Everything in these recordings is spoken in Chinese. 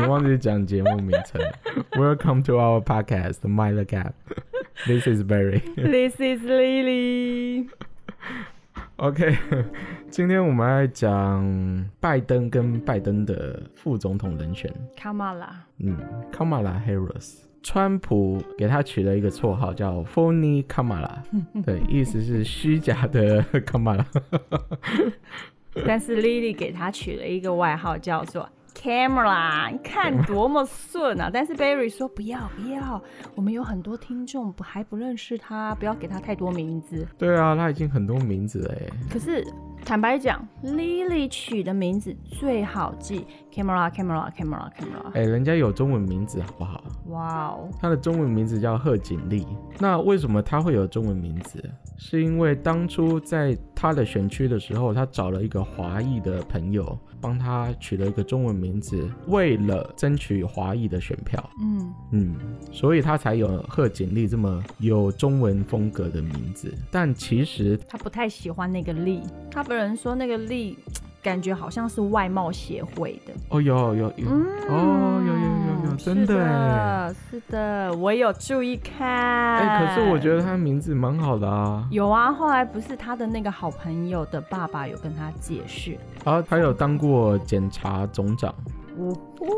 你忘记讲节目名称。Welcome to our podcast, Mind the Gap. This is Barry. This is Lily. OK，今天我们来讲拜登跟拜登的副总统人选。Kamala。嗯，Kamala Harris。川普给他取了一个绰号叫 Phony Kamala，对，意思是虚假的 Kamala。但是 Lily 给他取了一个外号叫做 Camera，你看多么顺啊！但是 Barry 说不要不要，我们有很多听众不还不认识他，不要给他太多名字。对啊，他已经很多名字了。可是。坦白讲，Lily 取的名字最好记，Camera，Camera，Camera，Camera。哎、欸，人家有中文名字好不好？哇哦，他的中文名字叫贺锦丽。那为什么他会有中文名字？是因为当初在他的选区的时候，他找了一个华裔的朋友帮他取了一个中文名字，为了争取华裔的选票。嗯嗯，所以他才有贺锦丽这么有中文风格的名字。但其实他不太喜欢那个丽，他本人说那个力。感觉好像是外貌协会的哦，有有有，嗯、哦，有有有有，真的哎，是的，我有注意看。哎、欸，可是我觉得他名字蛮好的啊。有啊，后来不是他的那个好朋友的爸爸有跟他解释啊，他有当过检察总长，哦，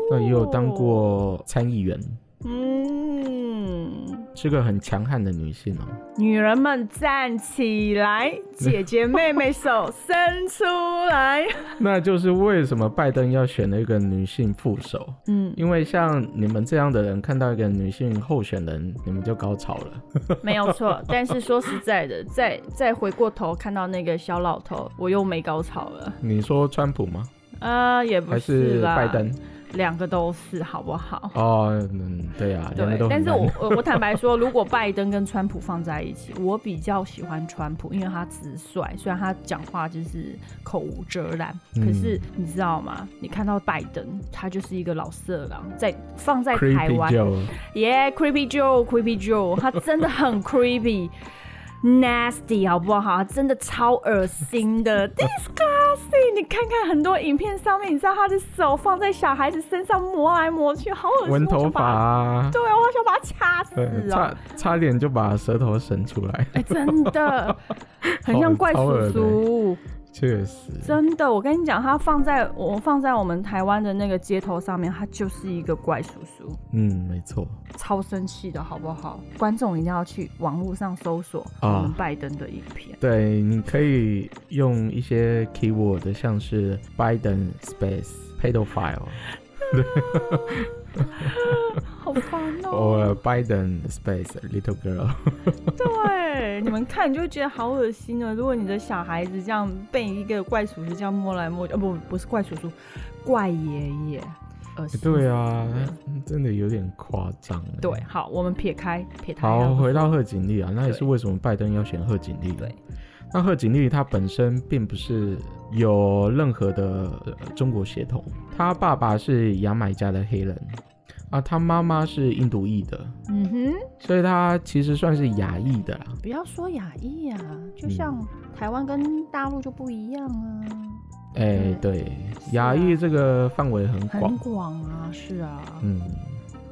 那也有当过参议员。嗯，是个很强悍的女性哦。女人们站起来，姐姐妹妹手伸出来。那就是为什么拜登要选了一个女性副手？嗯，因为像你们这样的人看到一个女性候选人，你们就高潮了。没有错，但是说实在的，再再回过头看到那个小老头，我又没高潮了。你说川普吗？啊、呃，也不是啦，还是拜登。两个都是好不好？哦，嗯，对啊，对。但是我我我坦白 说，如果拜登跟川普放在一起，我比较喜欢川普，因为他直率，虽然他讲话就是口无遮拦，嗯，可是你知道吗？你看到拜登，他就是一个老色狼，在放在台湾，Yeah，Creepy Joe，Creepy Joe，他真的很 creepy。Nasty 好不好？真的超恶心的你看看很多影片上面，你知道他的手放在小孩子身上磨来磨去，好恶心。闻头发啊！对，我想把他掐死啊！差差点就把舌头伸出来。哎、欸，真的，很像怪叔叔。确实，真的，我跟你讲，他放在我放在我们台湾的那个街头上面，他就是一个怪叔叔。嗯，没错，超生气的好不好？观众一定要去网络上搜索我们拜登的影片。哦。对，你可以用一些 keyword，像是 Biden space pedophile。好烦哦！我 Biden space little girl。对，你们看你就会觉得好恶心哦。如果你的小孩子这样被一个怪叔叔这样摸来摸去，哦不，不是怪叔叔，怪爷爷，恶心。对啊，真的有点夸张。对，好，我们撇开撇开。好，回到贺锦丽啊，那也是为什么拜登要选贺锦丽？对。那贺锦丽她本身并不是有任何的中国血统，她爸爸是牙买加的黑人，啊，她妈妈是印度裔的，嗯哼，所以她其实算是亚裔的啦。不要说亚裔啊，就像台湾跟大陆就不一样啊。哎、嗯，欸，对，亚裔这个范围很广，很广啊，是啊，嗯。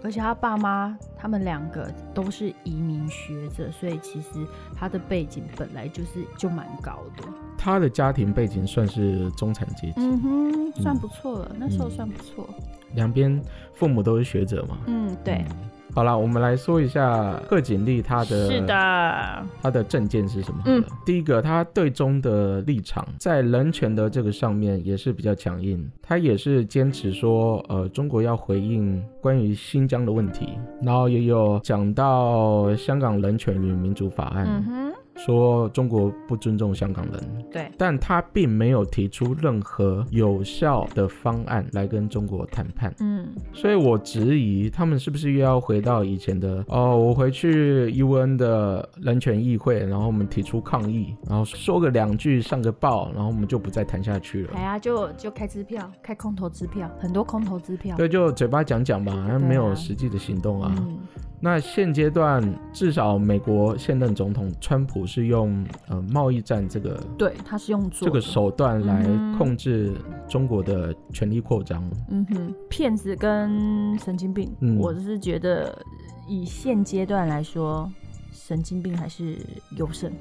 而且他爸妈他们两个都是移民学者，所以其实他的背景本来就是就蛮高的。他的家庭背景算是中产阶级，嗯哼，算不错了，嗯，那时候算不错。两边父母都是学者嘛，嗯，对。好了，我们来说一下贺锦丽她的，是的，她的政见是什么？嗯，第一个，她对中的立场在人权的这个上面也是比较强硬，她也是坚持说，呃，中国要回应关于新疆的问题，然后也有讲到香港人权与民主法案。嗯哼。说中国不尊重香港人，对，但他并没有提出任何有效的方案来跟中国谈判，嗯，所以我质疑他们是不是又要回到以前的哦，我回去 UN 的人权议会，然后我们提出抗议，然后说个两句上个报，然后我们就不再谈下去了。哎呀，就就开支票，开空头支票，很多空头支票，对，就嘴巴讲讲吧，没有实际的行动啊。那现阶段至少美国现任总统川普是用呃贸易战这个，对，他是用做这个手段来控制中国的权力扩张。嗯哼，骗子跟神经病，嗯、我是觉得以现阶段来说。神经病还是优胜？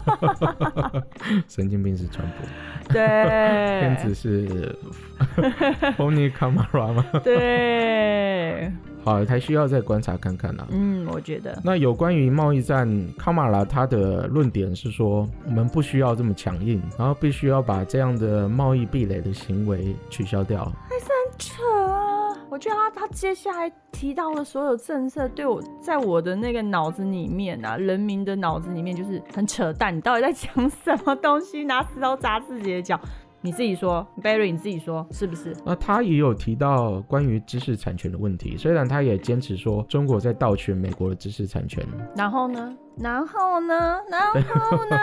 神经病是川普，对，骗子是 Pony Camara 吗？对，好，还需要再观察看看呢、啊。嗯，我觉得。那有关于贸易战，卡马拉他的论点是说，我们不需要这么强硬，然后必须要把这样的贸易壁垒的行为取消掉。还是很扯啊。我觉得他他接下来提到的所有政策，对我在我的那个脑子里面啊，人民的脑子里面就是很扯淡。你到底在讲什么东西？拿石头砸自己的脚？你自己说，Barry，你自己说是不是？那他也有提到关于知识产权的问题，虽然他也坚持说中国在盗取美国的知识产权。然后呢？然后呢？然后呢？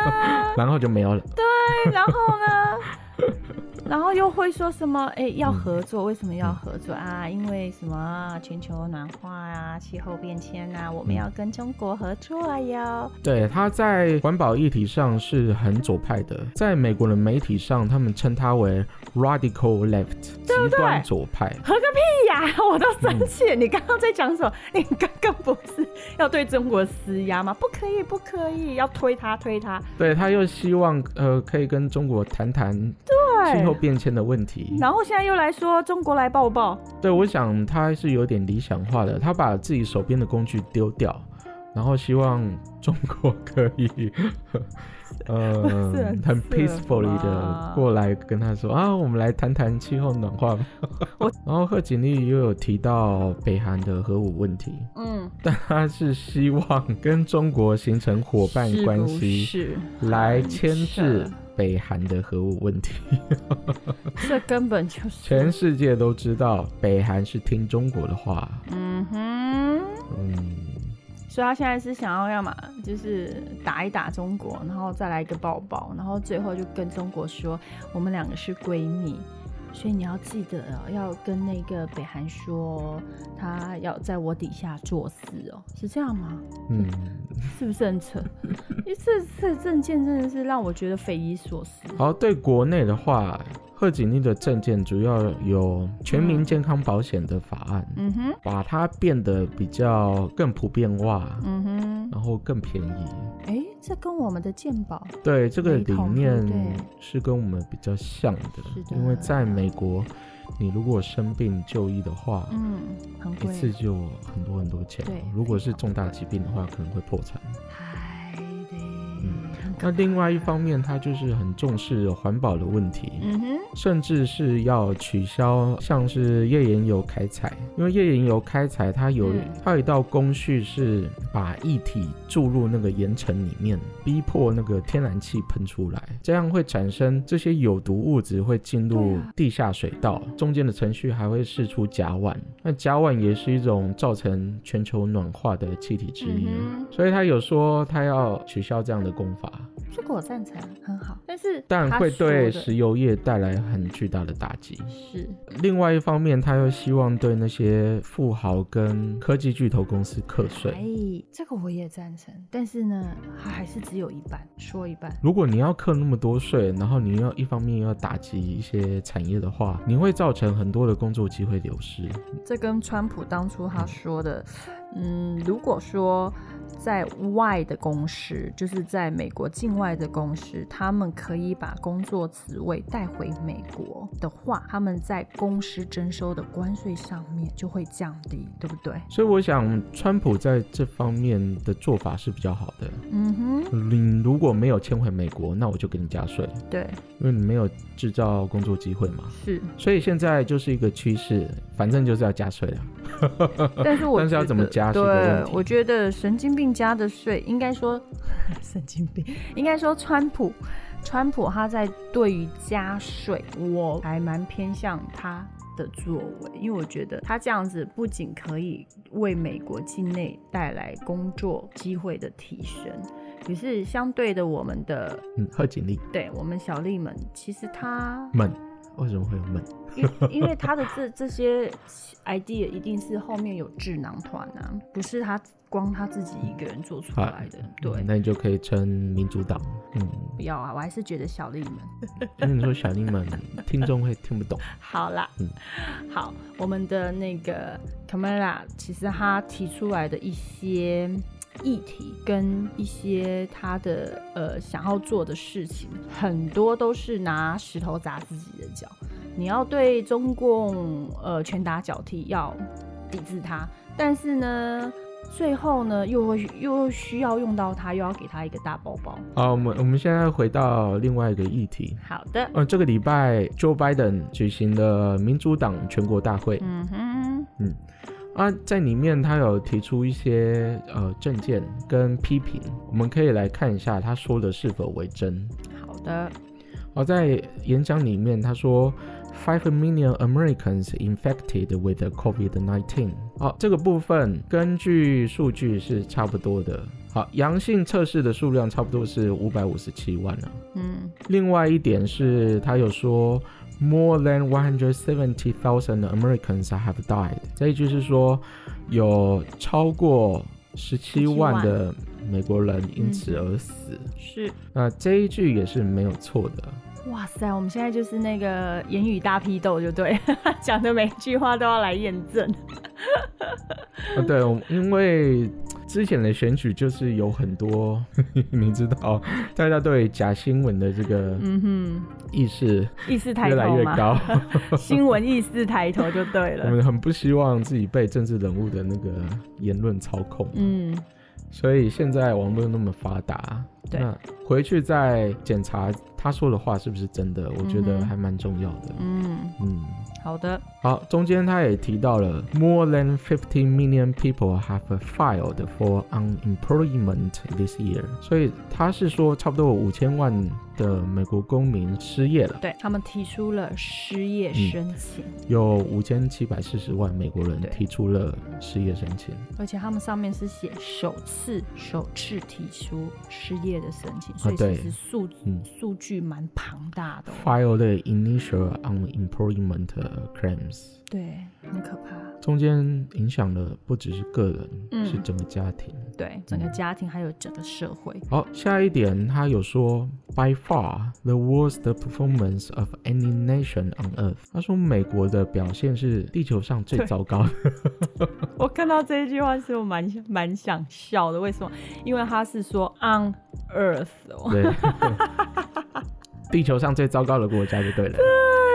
然后 就没有了。对，然后呢？然后又会说什么？哎、欸，要合作？为什么要合作、嗯、啊？因为什么？全球暖化啊，气候变迁啊，我们要跟中国合作哟。对，他在环保议题上是很左派的，在美国的媒体上，他们称他为 radical left，极端左派。合个屁呀！我都生气了。嗯、你刚刚在讲什么？你刚刚不是要对中国施压吗？不可以，不可以，要推他，推他。对，他又希望呃，可以跟中国谈谈气候变迁的问题，然后现在又来说中国来抱抱。对，我想他是有点理想化的，他把自己手边的工具丢掉，然后希望中国可以，呃，很，peacefully 的过来跟他说啊，我们来谈谈气候暖化。我然后贺锦丽又有提到北韩的核武问题，嗯，但他是希望跟中国形成伙伴关系，来牵制。北韩的核武问题，这根本就是全世界都知道，北韩是听中国的话。嗯哼，嗯，所以他现在是想要要嘛，就是打一打中国，然后再来一个抱抱，然后最后就跟中国说，我们两个是闺蜜。所以你要记得哦，要跟那个北韩说，他要在我底下做事哦，是这样吗？嗯，是不是很扯？因为这这政见真的是让我觉得匪夷所思。好，对国内的话。贺锦丽的政见主要有全民健康保险的法案，嗯哼，把它变得比较更普遍化，嗯哼，然后更便宜。哎、欸，这跟我们的鉴宝对这个理念是跟我们比较像的，的因为在美国，你如果生病就医的话，嗯，很贵，一次就很多很多钱。对，如果是重大疾病的话，可能会破产。那另外一方面，他就是很重视环保的问题，嗯哼，甚至是要取消像是页岩油开采，因为页岩油开采它有它有一道工序是把液体注入那个岩层里面，逼迫那个天然气喷出来，这样会产生这些有毒物质会进入地下水道，中间的程序还会释出甲烷，那甲烷也是一种造成全球暖化的气体之一，所以他有说他要取消这样的工法。这个我赞成，很好，但是但会对石油业带来很巨大的打击。是，另外一方面，他又希望对那些富豪跟科技巨头公司课税。哎，这个我也赞成，但是呢，他还是只有一半，说一半。如果你要课那么多税，然后你要一方面要打击一些产业的话，你会造成很多的工作机会流失。这跟川普当初他说的，嗯，嗯，如果说。在外的公司，就是在美国境外的公司，他们可以把工作职位带回美国的话，他们在公司征收的关税上面就会降低，对不对？所以我想，川普在这方面的做法是比较好的。嗯哼，你如果没有迁回美国，那我就给你加税。对，因为你没有制造工作机会嘛。是，所以现在就是一个趋势，反正就是要加税了。但是我但是要怎么加是个问题。对，我觉得神经病。加的税应该说神经病，应该说川普，川普他在对于加税，我还蛮偏向他的作为，因为我觉得他这样子不仅可以为美国境内带来工作机会的提升，也是相对的我们的嗯贺锦丽，对我们小丽们，其实他们为什么会有闷？因因为他的这这些 idea 一定是后面有智囊团啊，不是他光他自己一个人做出来的。对、嗯，那你就可以称民主党。嗯，不要啊，我还是觉得小丽们。那你说小丽们，听众会听不懂。好啦，嗯，好，我们的那个 Kamala 其实他提出来的一些议题跟一些他的呃想要做的事情，很多都是拿石头砸自己的脚。你要对中共呃拳打脚踢，要抵制他，但是呢，最后呢又会又需要用到他，又要给他一个大包包。好，我们我们现在回到另外一个议题。好的。呃，这个礼拜 Joe Biden 举行了民主党全国大会。嗯哼。嗯。啊，在里面他有提出一些呃政见跟批评，我们可以来看一下他说的是否为真。好的。好，在演讲里面他说。Five million Americans infected with COVID-19。好，这个部分根据数据是差不多的。好，阳性测试的数量差不多是五百五十七万了。嗯，另外一点是，他有说 more than one hundred seventy thousand Americans have died。这一句是说有超过十七万的美国人因此而死。嗯、是，那这一句也是没有错的。哇塞，我们现在就是那个言语大批斗，就对，讲的每一句话都要来验证。啊，对，因为之前的选举就是有很多，你知道，大家对假新闻的这个嗯哼意识意识抬头越来越高，新闻意识抬头就对了。我们很不希望自己被政治人物的那个言论操控，嗯，所以现在网络那么发达，对，那回去再检查。他说的话是不是真的？我觉得还蛮重要的。嗯嗯，好的。好，中间他也提到了，more than fifty million people have filed for unemployment this year。所以他是说，差不多有五千万的美国公民失业了。对，他们提出了失业申请，嗯、有五千七百四十万美国人提出了失业申请，而且他们上面是写首次首次提出失业的申请，所以其实数数据。蛮庞大的、哦。File the initial unemployment claims。对，很可怕。中间影响的不只是个人，嗯、是整个家庭。对，整个家庭还有整个社会。好，下一点他有说，by far the worst performance of any nation on earth。他说美国的表现是地球上最糟糕的。我看到这一句话是我蛮蛮想笑的，为什么？因为他是说 on earth 哦。对。地球上最糟糕的国家就对了。对，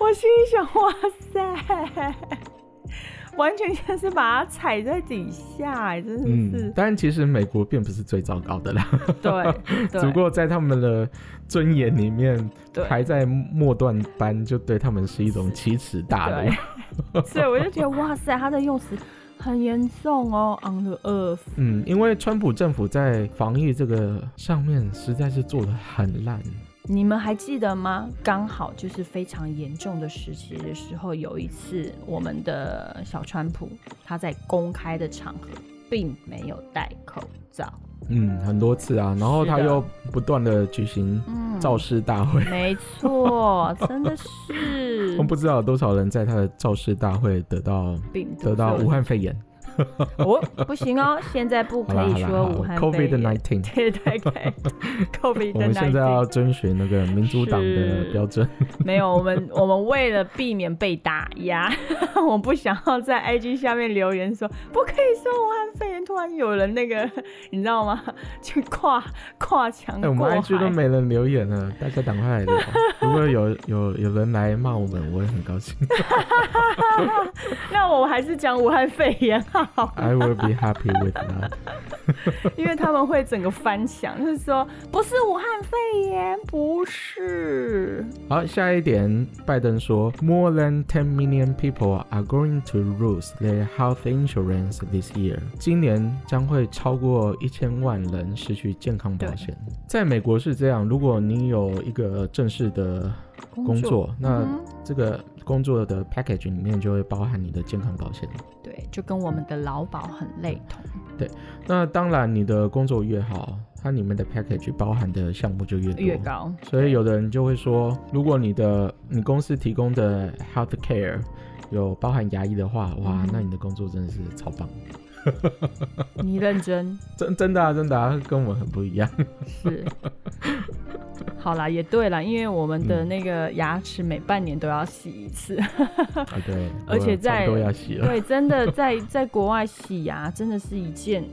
我心里想，哇塞，完全就是把它踩在底下，真的是。嗯，但其实美国并不是最糟糕的啦。对，只不过在他们的尊严里面，排在末段班，就对他们是一种奇耻大辱。所以我就觉得，哇塞，他的用词。很严重哦，on the earth。嗯，因为川普政府在防疫这个上面实在是做的很烂。你们还记得吗？刚好就是非常严重的时期的时候，有一次我们的小川普他在公开的场合并没有戴口罩。嗯，很多次啊，然后他又不断的举行造势大会。嗯、没错，真的是。我不知道有多少人在他的造势大会得到病毒得到武汉肺炎。哦，不行哦，现在不可以说武汉肺炎。COVID-19。对对对，COVID-19。我们现在要遵循那个民主党的标准。没有，我们我们为了避免被打压，我不想要在 IG 下面留言说不可以说武汉肺炎。突然有人那个，你知道吗？去跨跨墙过海。我们 IG 都没人留言了，大家赶快来聊。如果有有有人来骂我们，我也很高兴。那我还是讲武汉肺炎哈。I will be happy with that，因为他们会整个翻墙，就是说不是武汉肺炎，不是。好，下一点，拜登说，More than ten million people are going to lose their health insurance this year。今年将会超过一千万人失去健康保险。在美国是这样，如果你有一个正式的工作，工作那这个。工作的 package 里面就会包含你的健康保险。对，就跟我们的劳保很类同。对，那当然你的工作越好，它里面的 package 包含的项目就越多越高。所以有的人就会说，如果你的你公司提供的 health care 有包含牙医的话，哇，嗯、那你的工作真的是超棒。你认真？真真的啊，真的啊，跟我们很不一样。是。好啦，也对啦，因为我们的那个牙齿每半年都要洗一次。啊，对。而且在都要洗了。对，真的在在国外洗牙真的是一件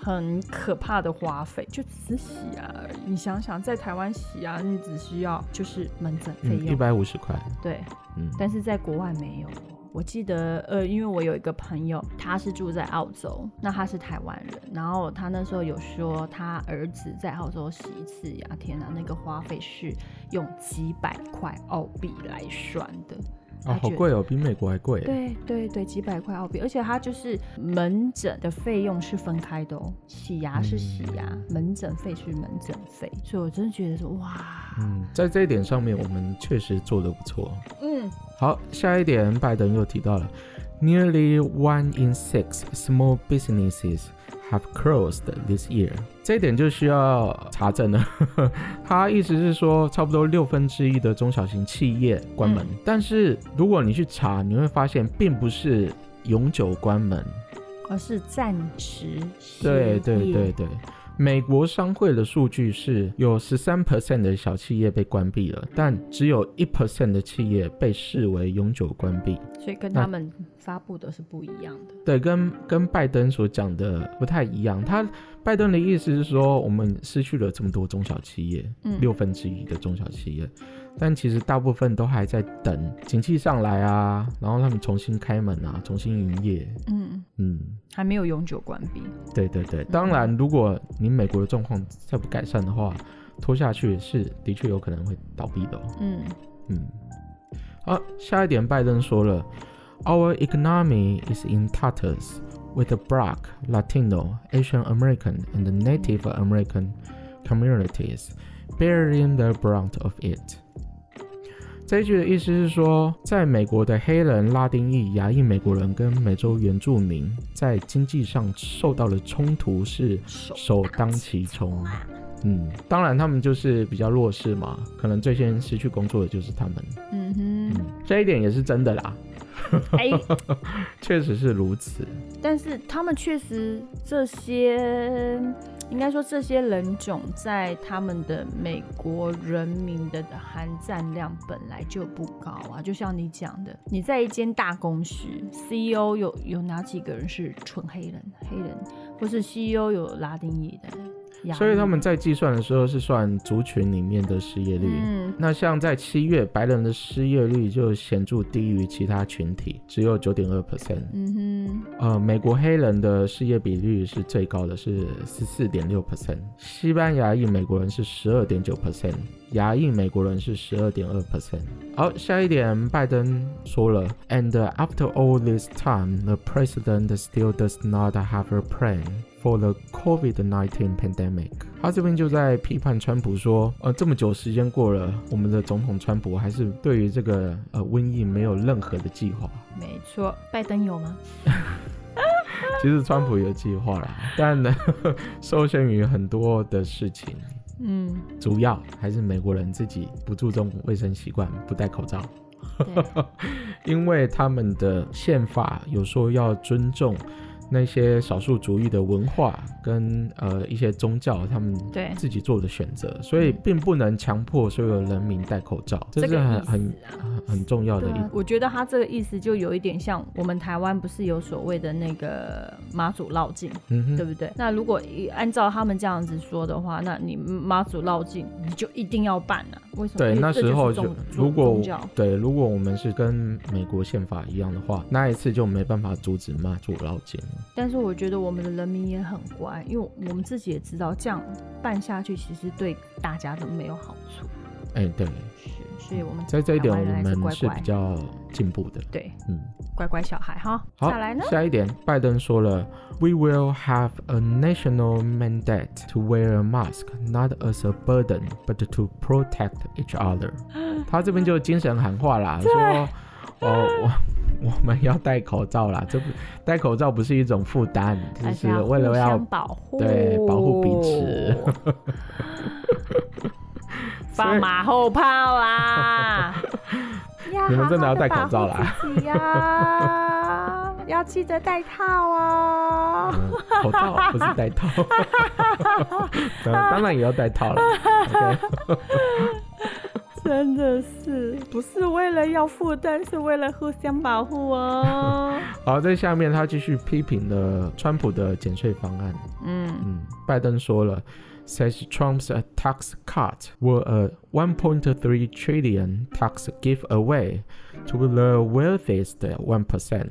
很可怕的花费，就只是洗牙而已。你想想，在台湾洗牙，你只需要就是门诊费用一百五十块。对，嗯，但是在国外没有。我记得，呃，因为我有一个朋友，他是住在澳洲，那他是台湾人，然后他那时候有说，他儿子在澳洲洗一次牙，天哪，那个花费是用几百块澳币来算的。啊，好贵哦，比美国还贵。对对对，几百块澳币，而且它就是门诊的费用是分开的哦，洗牙是洗牙，嗯、门诊费是门诊费，所以我真的觉得说，哇，嗯，在这一点上面，我们确实做得不错。嗯，好，下一点，拜登又提到了，Nearly one in six small businesses have closed this year，这一点就需要查证了。他意思是说，差不多六分之一的中小型企业关门。嗯、但是如果你去查，你会发现并不是永久关门，而是暂时。对对对对。美国商会的数据是有十三 percent 的小企业被关闭了，但只有一 percent 的企业被视为永久关闭，所以跟他们发布的是不一样的。对，跟跟拜登所讲的不太一样。他拜登的意思是说，我们失去了这么多中小企业，嗯，六分之一的中小企业。但其实大部分都还在等景气上来啊，然后他们重新开门啊，重新营业。嗯嗯，还没有永久关闭。对对对，当然，如果你美国的状况再不改善的话，拖下去是的确有可能会倒闭的。嗯嗯。好，下一点，拜登说了，Our economy is in tatters with the Black, Latino, Asian American and Native American communities bearing the brunt of it. 这一句的意思是说，在美国的黑人、拉丁裔、亚裔美国人跟美洲原住民在经济上受到的冲突是首当其冲。嗯，当然他们就是比较弱势嘛，可能最先失去工作的就是他们。嗯哼，嗯，这一点也是真的啦。哎，确实是如此。但是他们确实这些。应该说，这些人种在他们的美国人民的含占量本来就不高啊，就像你讲的，你在一间大公司，CEO 有有哪几个人是纯黑人？黑人，或是 CEO 有拉丁裔的？所以他们在计算的时候是算族群里面的失业率。嗯，那像在七月，白人的失业率就显著低于其他群体，只有九点二 percent。嗯哼，呃，美国黑人的失业比率是最高的，是十四点六 percent。西班牙裔美国人是十二点九 percent，亚裔美国人是十二点二 percent。好，下一点，拜登说了，And after all this time, the president still does not have a plan. For the COVID-19 pandemic，他这边就在批判川普说，呃，这么久时间过了，我们的总统川普还是对于这个呃瘟疫没有任何的计划。没错，拜登有吗？其实川普有计划啦，但呢，受限于很多的事情，嗯，主要还是美国人自己不注重卫生习惯，不戴口罩，因为他们的宪法有说要尊重。那些少数族裔的文化跟呃一些宗教，他们对自己做的选择，所以并不能强迫所有人民戴口罩，这是很很很重要的一点。我觉得他这个意思就有一点像我们台湾不是有所谓的那个妈祖绕境，嗯，对不对？那如果按照他们这样子说的话，那你妈祖绕境你就一定要办啊？为什么？对，那时候就如果对，如果我们是跟美国宪法一样的话，那一次就没办法阻止妈祖绕境。但是我觉得我们的人民也很乖，因为我们自己也知道这样办下去其实对大家都没有好处。哎、欸，对，是，所以我们在这一点我们是比较进步的。对，嗯，乖乖小孩哈。好，再来呢？下一点，拜登说了，We will have a national mandate to wear a mask, not as a burden, but to protect each other。他这边就精神喊话啦，说。哦，我我们要戴口罩啦，这不戴口罩不是一种负担，就是为了要保护，对，保护彼此。放马后炮啦！你们真的要戴口罩啦？呀，要记得戴套哦、嗯。口罩不是戴套，当然也要戴套了。真的是不是为了要负担，是为了互相保护哦。好，在下面他继续批评了川普的减税方案。嗯嗯，拜登说了。Says Trump's tax cut were a 1.3 trillion tax giveaway to the wealthiest 1%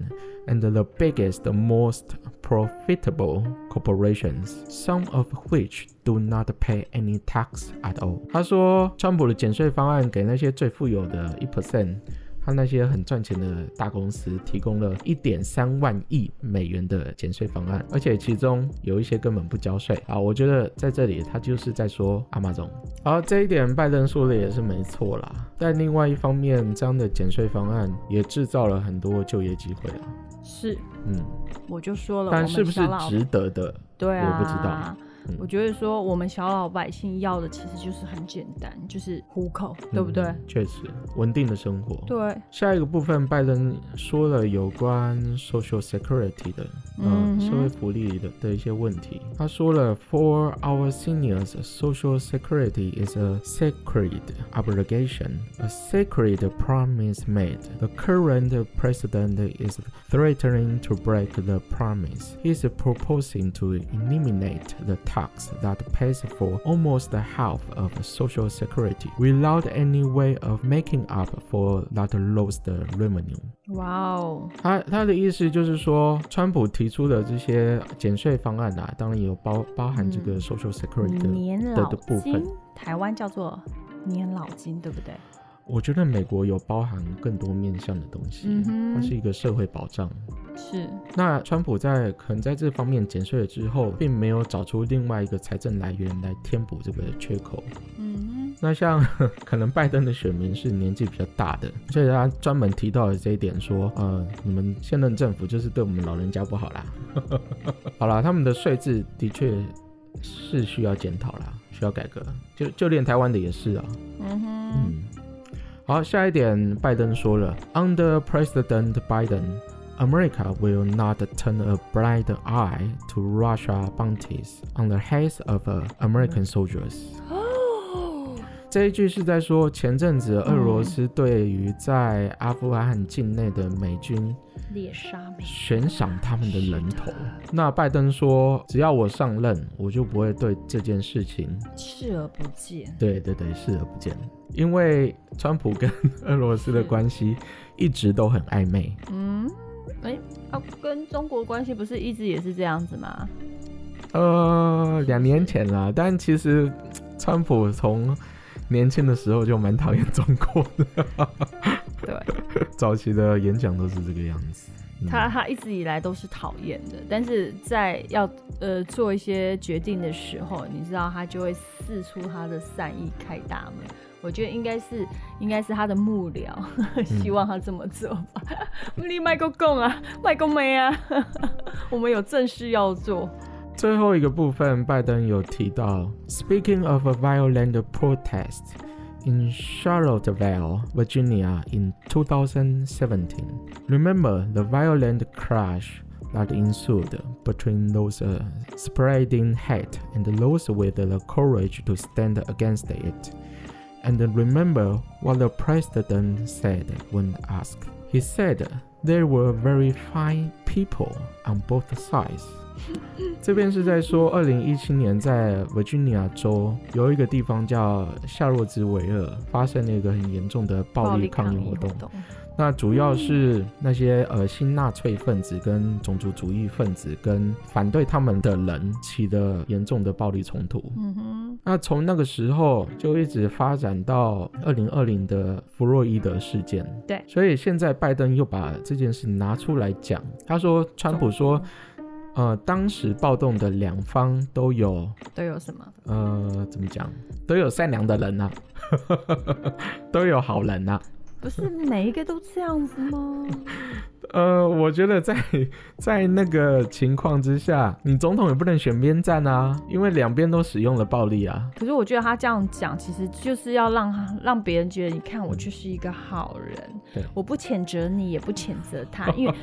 and the biggest, most profitable corporations, some of which do not pay any tax at all. 他说，川普的减税方案给那些最富有的1%。他那些很赚钱的大公司提供了一点三万亿美元的减税方案，而且其中有一些根本不交税啊！我觉得在这里他就是在说 Amazon。好，这一点拜登说的也是没错啦。但另外一方面，这样的减税方案也制造了很多就业机会啊。是，嗯，我就说了，但是不是值得的？对啊，我不知道。我觉得说我们小老百姓要的其实就是很简单，就是糊口，对不对？嗯，确实，稳定的生活。对。下一个部分，拜登说了有关 Social Security 的，嗯，社会福利的的一些问题。他说了，For our seniors, Social Security is a sacred obligation, a sacred promise made. The current president is threatening to break the promise. He is proposing to eliminate the tax That pays for almost half of Social Security without any way of making up for that lost revenue. 哇哦！他他的意思就是说，川普提出的这些减税方案啊，当然有包包含这个 Social Security 的、的部分，台湾叫做年老金，对不对？我觉得美国有包含更多面向的东西，嗯、它是一个社会保障。是。那川普在可能在这方面减税了之后，并没有找出另外一个财政来源来填补这个缺口。嗯。那像 可能拜登的选民是年纪比较大的，所以他专门提到了这一点，说，呃，你们现任政府就是对我们老人家不好啦。好啦，他们的税制的确是需要检讨啦，需要改革。就就连台湾的也是啊。嗯哼。嗯。好，下一点，拜登说了，Under President Biden, America will not turn a blind eye to Russia bounties on the heads of American soldiers。这一句是在说，前阵子俄罗斯对于在阿富汗境内的美军猎杀美悬赏他们的人头。那拜登说，只要我上任，我就不会对这件事情视而不见。对对对，视而不见。因为川普跟俄罗斯的关系一直都很暧昧。嗯，哎、欸，啊，跟中国关系不是一直也是这样子吗？呃，两年前啦，但其实川普从年轻的时候就蛮讨厌中国的。对，早期的演讲都是这个样子。他他一直以来都是讨厌的，但是在要呃做一些决定的时候，你知道他就会试出他的善意开大门。我觉得应该是应该是他的幕僚 希望他这么做吧。你麦克共啊，麦克没啊，我们有正事要做。最后一个部分，拜登有提到，Speaking of a violent protest in Charlottesville, Virginia, in 2017, remember the violent clash that ensued between those uh, spreading hate and those with the courage to stand against it. And remember what the president said when asked. He said there were very fine people on both sides. 这边是在说，二零一七年在 Virginia 州有一个地方叫夏洛兹维尔，发生了一个很严重的暴力抗议活动。那主要是那些呃新纳粹分子跟种族主义分子跟反对他们的人起的严重的暴力冲突。嗯哼。那从那个时候就一直发展到二零二零的弗洛伊德事件。对。所以现在拜登又把这件事拿出来讲，他说川普说，呃，当时暴动的两方都有都有什么？呃，怎么讲？都有善良的人呐、啊，都有好人呐、啊。不是每一个都这样子吗？呃，我觉得在在那个情况之下，你总统也不能选边站啊，因为两边都使用了暴力啊。可是我觉得他这样讲，其实就是要让让别人觉得，你看我就是一个好人，对我不谴责你，也不谴责他，因为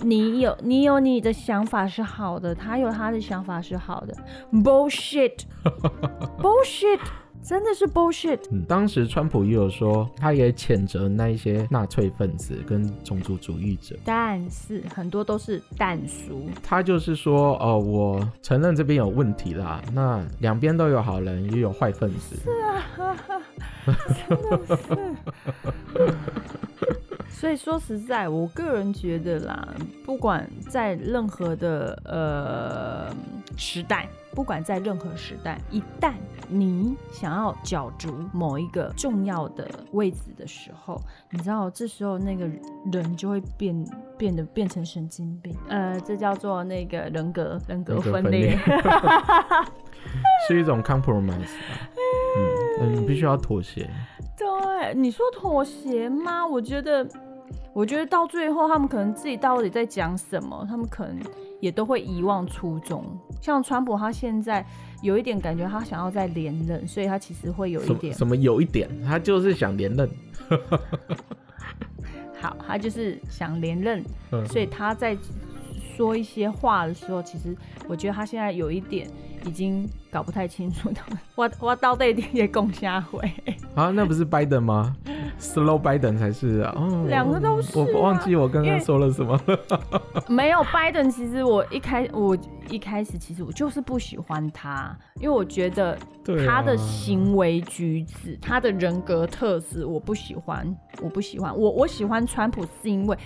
你有你有你的想法是好的，他有他的想法是好的。Bullshit，bullshit。真的是 bullshit。嗯，当时川普也有说，他也谴责那一些纳粹分子跟种族主义者，但是很多都是但书。他就是说，哦，我承认这边有问题啦，那两边都有好人，也有坏分子。是啊，真的是。所以说实在，我个人觉得啦，不管在任何的呃时代。不管在任何时代，一旦你想要角逐某一个重要的位置的时候，你知道这时候那个人就会变变得变成神经病。呃，这叫做那个人格人格分裂，是一种 compromise。嗯，你必须要妥协。对，你说妥协吗？我觉得，我觉得到最后，他们可能自己到底在讲什么，他们可能。也都会遗忘初衷，像川普，他现在有一点感觉，他想要再连任，所以他其实会有一点什么，有一点，他就是想连任。好，他就是想连任，所以他在说一些话的时候，其实我觉得他现在有一点已经搞不太清楚的，我我到底也共下回啊？那不是拜登吗？Slow Biden 才是啊，哦，两个都是、啊。我忘记我刚刚说了什么了。没有 Biden，其实我一开我一开始其实我就是不喜欢他，因为我觉得他的行为举止、啊、他的人格特质我不喜欢，我不喜欢。我我喜欢川普是因为。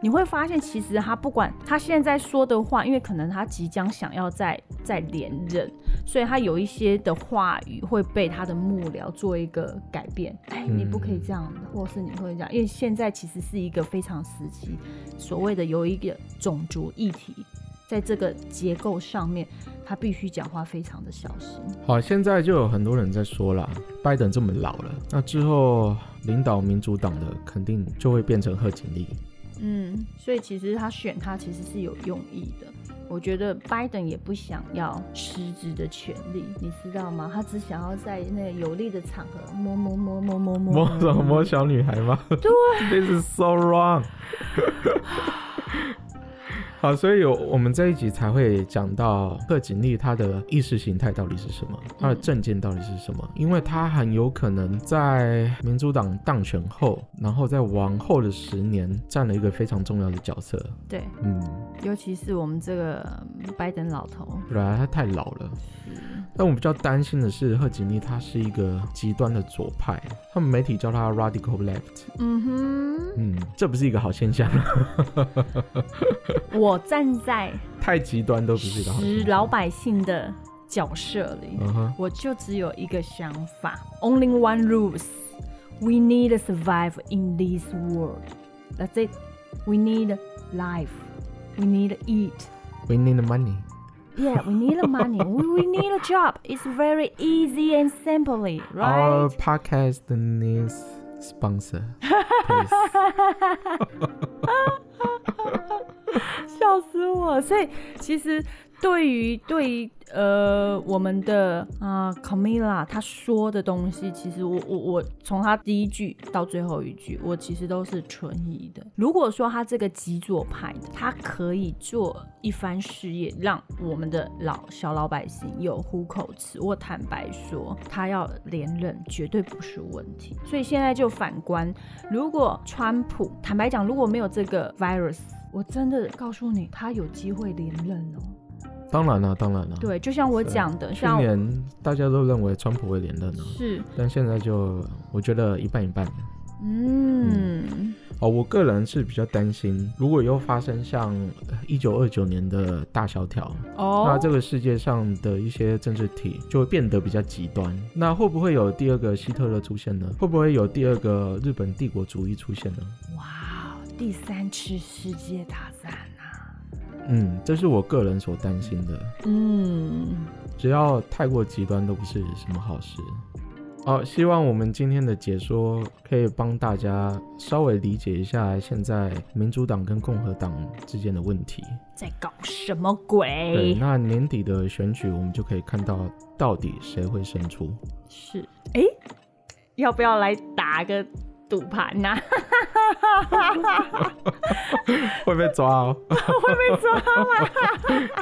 你会发现，其实他不管他现在说的话，因为可能他即将想要再再连任，所以他有一些的话语会被他的幕僚做一个改变。哎，你不可以这样，或是你会这样，因为现在其实是一个非常时期，所谓的有一个种族议题，在这个结构上面，他必须讲话非常的小心。好，现在就有很多人在说了，拜登这么老了，那之后领导民主党的肯定就会变成贺锦丽。嗯，所以其实他选他其实是有用意的。我觉得拜登也不想要失职的权利，你知道吗？他只想要在那个有利的场合摸摸摸摸摸摸摸什么摸小女孩吗？对，This is so wrong。好，所以有我们这一集才会讲到贺锦丽她的意识形态到底是什么，她的政见到底是什么？因为她很有可能在民主党当选后，然后在往后的十年占了一个非常重要的角色。对，嗯，尤其是我们这个拜登老头，对啊，他太老了。但我比较担心的是，贺锦丽她是一个极端的左派，他们媒体叫她 radical left。嗯哼，嗯，这不是一个好现象。我站在太极端都不是一个好现象。老百姓的角色里，uh huh. 我就只有一个想法：Only one rules. We need to survive in this world. That's it. We need life. We need to eat. We need money. Yeah, we need the money. we need a job. It's very easy and simply, right? Our podcast needs sponsor. 哈哈哈笑死我！所以其实。对于对于呃我们的啊、呃、Camila 他说的东西，其实我我我从他第一句到最后一句，我其实都是存疑的。如果说他这个极左派的，他可以做一番事业，让我们的老小老百姓有糊口吃，我坦白说，他要连任绝对不是问题。所以现在就反观，如果川普坦白讲，如果没有这个 virus，我真的告诉你，他有机会连任哦。当然了，当然了。对，就像我讲的，像去年大家都认为川普会连任呢，是，但现在就我觉得一半一半。嗯，嗯，哦，我个人是比较担心，如果又发生像一九二九年的大萧条，哦，那这个世界上的一些政治体就会变得比较极端。那会不会有第二个希特勒出现呢？会不会有第二个日本帝国主义出现呢？哇，第三次世界大战。嗯，这是我个人所担心的。嗯，只要太过极端都不是什么好事。哦，希望我们今天的解说可以帮大家稍微理解一下现在民主党跟共和党之间的问题，在搞什么鬼？对，那年底的选举，我们就可以看到到底谁会胜出。是，哎，要不要来打个赌盘呐？会被抓哦！会被抓吗？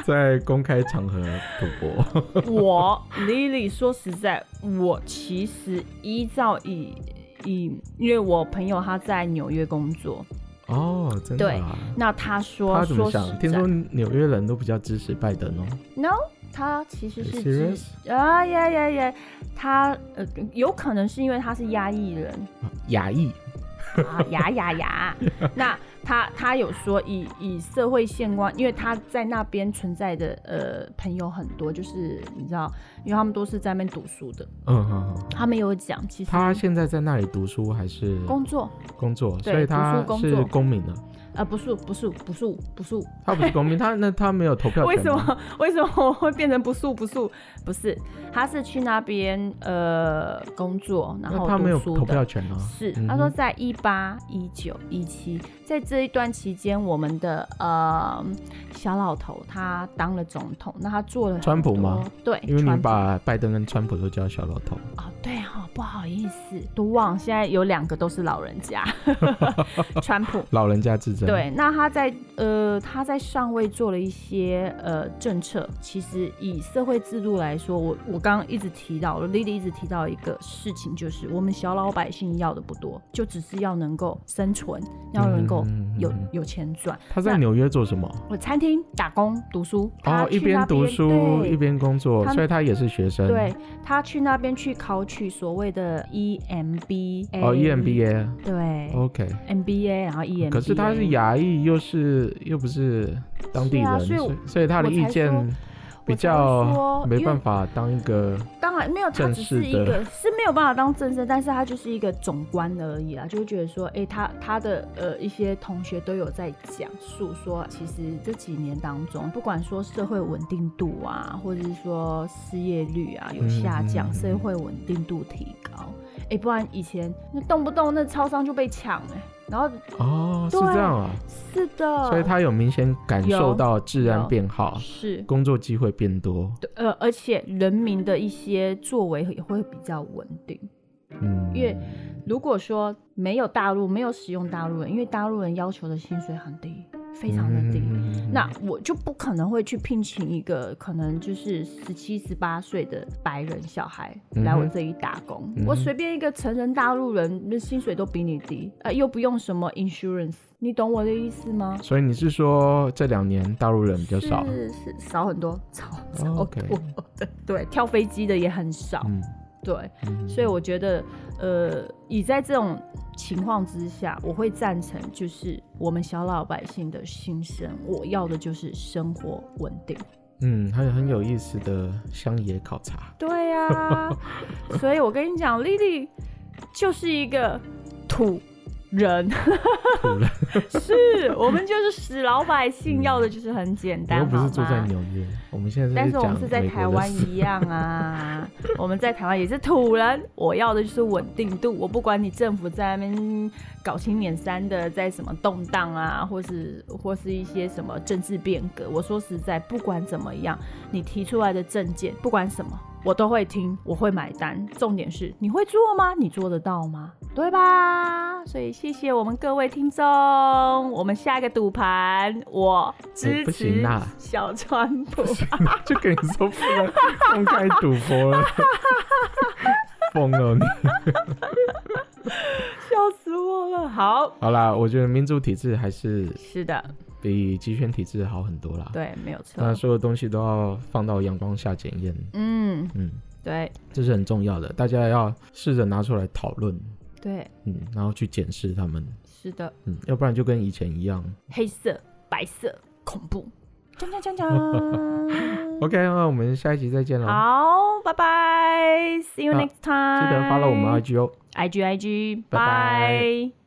在公开场合赌博。我 Lily 说实在，我其实依照以以，因为我朋友他在纽约工作。哦，真的、啊？对。那他说，他怎么想？听说纽约人都比较支持拜登哦。No，他其实是支持啊呀呀呀！他呃，有可能是因为他是压抑人。亚裔。啊呀呀呀！那他他有说以以社会现况，因为他在那边存在的呃朋友很多，就是你知道，因为他们都是在那边读书的。嗯嗯嗯。他们有讲，其实他现在在那里读书还是工作？工作，所以他是公民了。呃，不是，不是，不是，不是，他不是公民，他那他没有投票权。为什么？为什么我会变成不是？不是，不是，他是去那边呃工作，然后他没有投票权啊。是，他说在一八一九一七，在这一段期间，我们的呃小老头他当了总统，那他做了川普吗？对，因为你把拜登跟川普都叫小老头。哦，对哈，不好意思，都忘，现在有两个都是老人家，川普老人家自。对，那他在呃，他在上位做了一些呃政策。其实以社会制度来说，我我刚刚一直提到，Lily 一直提到一个事情，就是我们小老百姓要的不多，就只是要能够生存，要能够有、嗯、有钱赚。他在纽约做什么？我餐厅打工读书。哦，一边读书一边工作，所以他也是学生。对，他去那边去考取所谓的 EMBA。哦，EMBA。对。OK，MBA，然后 EMBA。可是他是。亚裔又是又不是当地人，啊、所以所以他的意见比较没办法当一个。当然没有，他只是一个是没有办法当正身，但是他就是一个总官而已啦，就会觉得说，哎、欸，他他的呃一些同学都有在讲述说，其实这几年当中，不管说社会稳定度啊，或者是说失业率啊有下降，嗯、社会稳定度提高，哎、欸，不然以前那动不动那超商就被抢哎、欸。然后哦，是这样啊，是的，所以他有明显感受到治安变好，是。工作机会变多，对，呃，而且人民的一些作为也会比较稳定，嗯，因为如果说没有大陆，没有使用大陆人，因为大陆人要求的薪水很低。非常的低，嗯，那我就不可能会去聘请一个可能就是十七、十八岁的白人小孩来我这里打工。嗯、我随便一个成人大陆人，那薪水都比你低，呃，又不用什么 insurance，你懂我的意思吗？所以你是说这两年大陆人比较少？是是少很多，少少多。Oh. 对，跳飞机的也很少。嗯对，所以我觉得，呃，以在这种情况之下，我会赞成，就是我们小老百姓的心声，我要的就是生活稳定。嗯，还有很有意思的乡野考察。对呀、啊，所以我跟你讲，Lily 就是一个土。人，是我们就是死老百姓，要的就是很简单。我又不是住在纽约，我们现在是，但是我们是在台湾一样啊。我们在台湾也是土人，我要的就是稳定度。我不管你政府在那边搞青年三的，在什么动荡啊，或是或是一些什么政治变革。我说实在，不管怎么样，你提出来的政见，不管什么。我都会听，我会买单。重点是你会做吗？你做得到吗？对吧？所以谢谢我们各位听众。我们下一个赌盘，我支持小川普。欸、就跟你说不能公开赌博了，疯了你！笑死我了。好，好啦，我觉得民主体制还是是的。比集权体制好很多啦。对，没有错。那所有东西都要放到阳光下检验。嗯嗯，对，这是很重要的，大家要试着拿出来讨论。对，嗯，然后去检视他们。是的，嗯，要不然就跟以前一样，黑色、白色、恐怖。锵锵锵锵。OK，那我们下一集再见了。好，拜拜，See you next time。记得 follow 我们 IG 哦。IG IG，拜拜。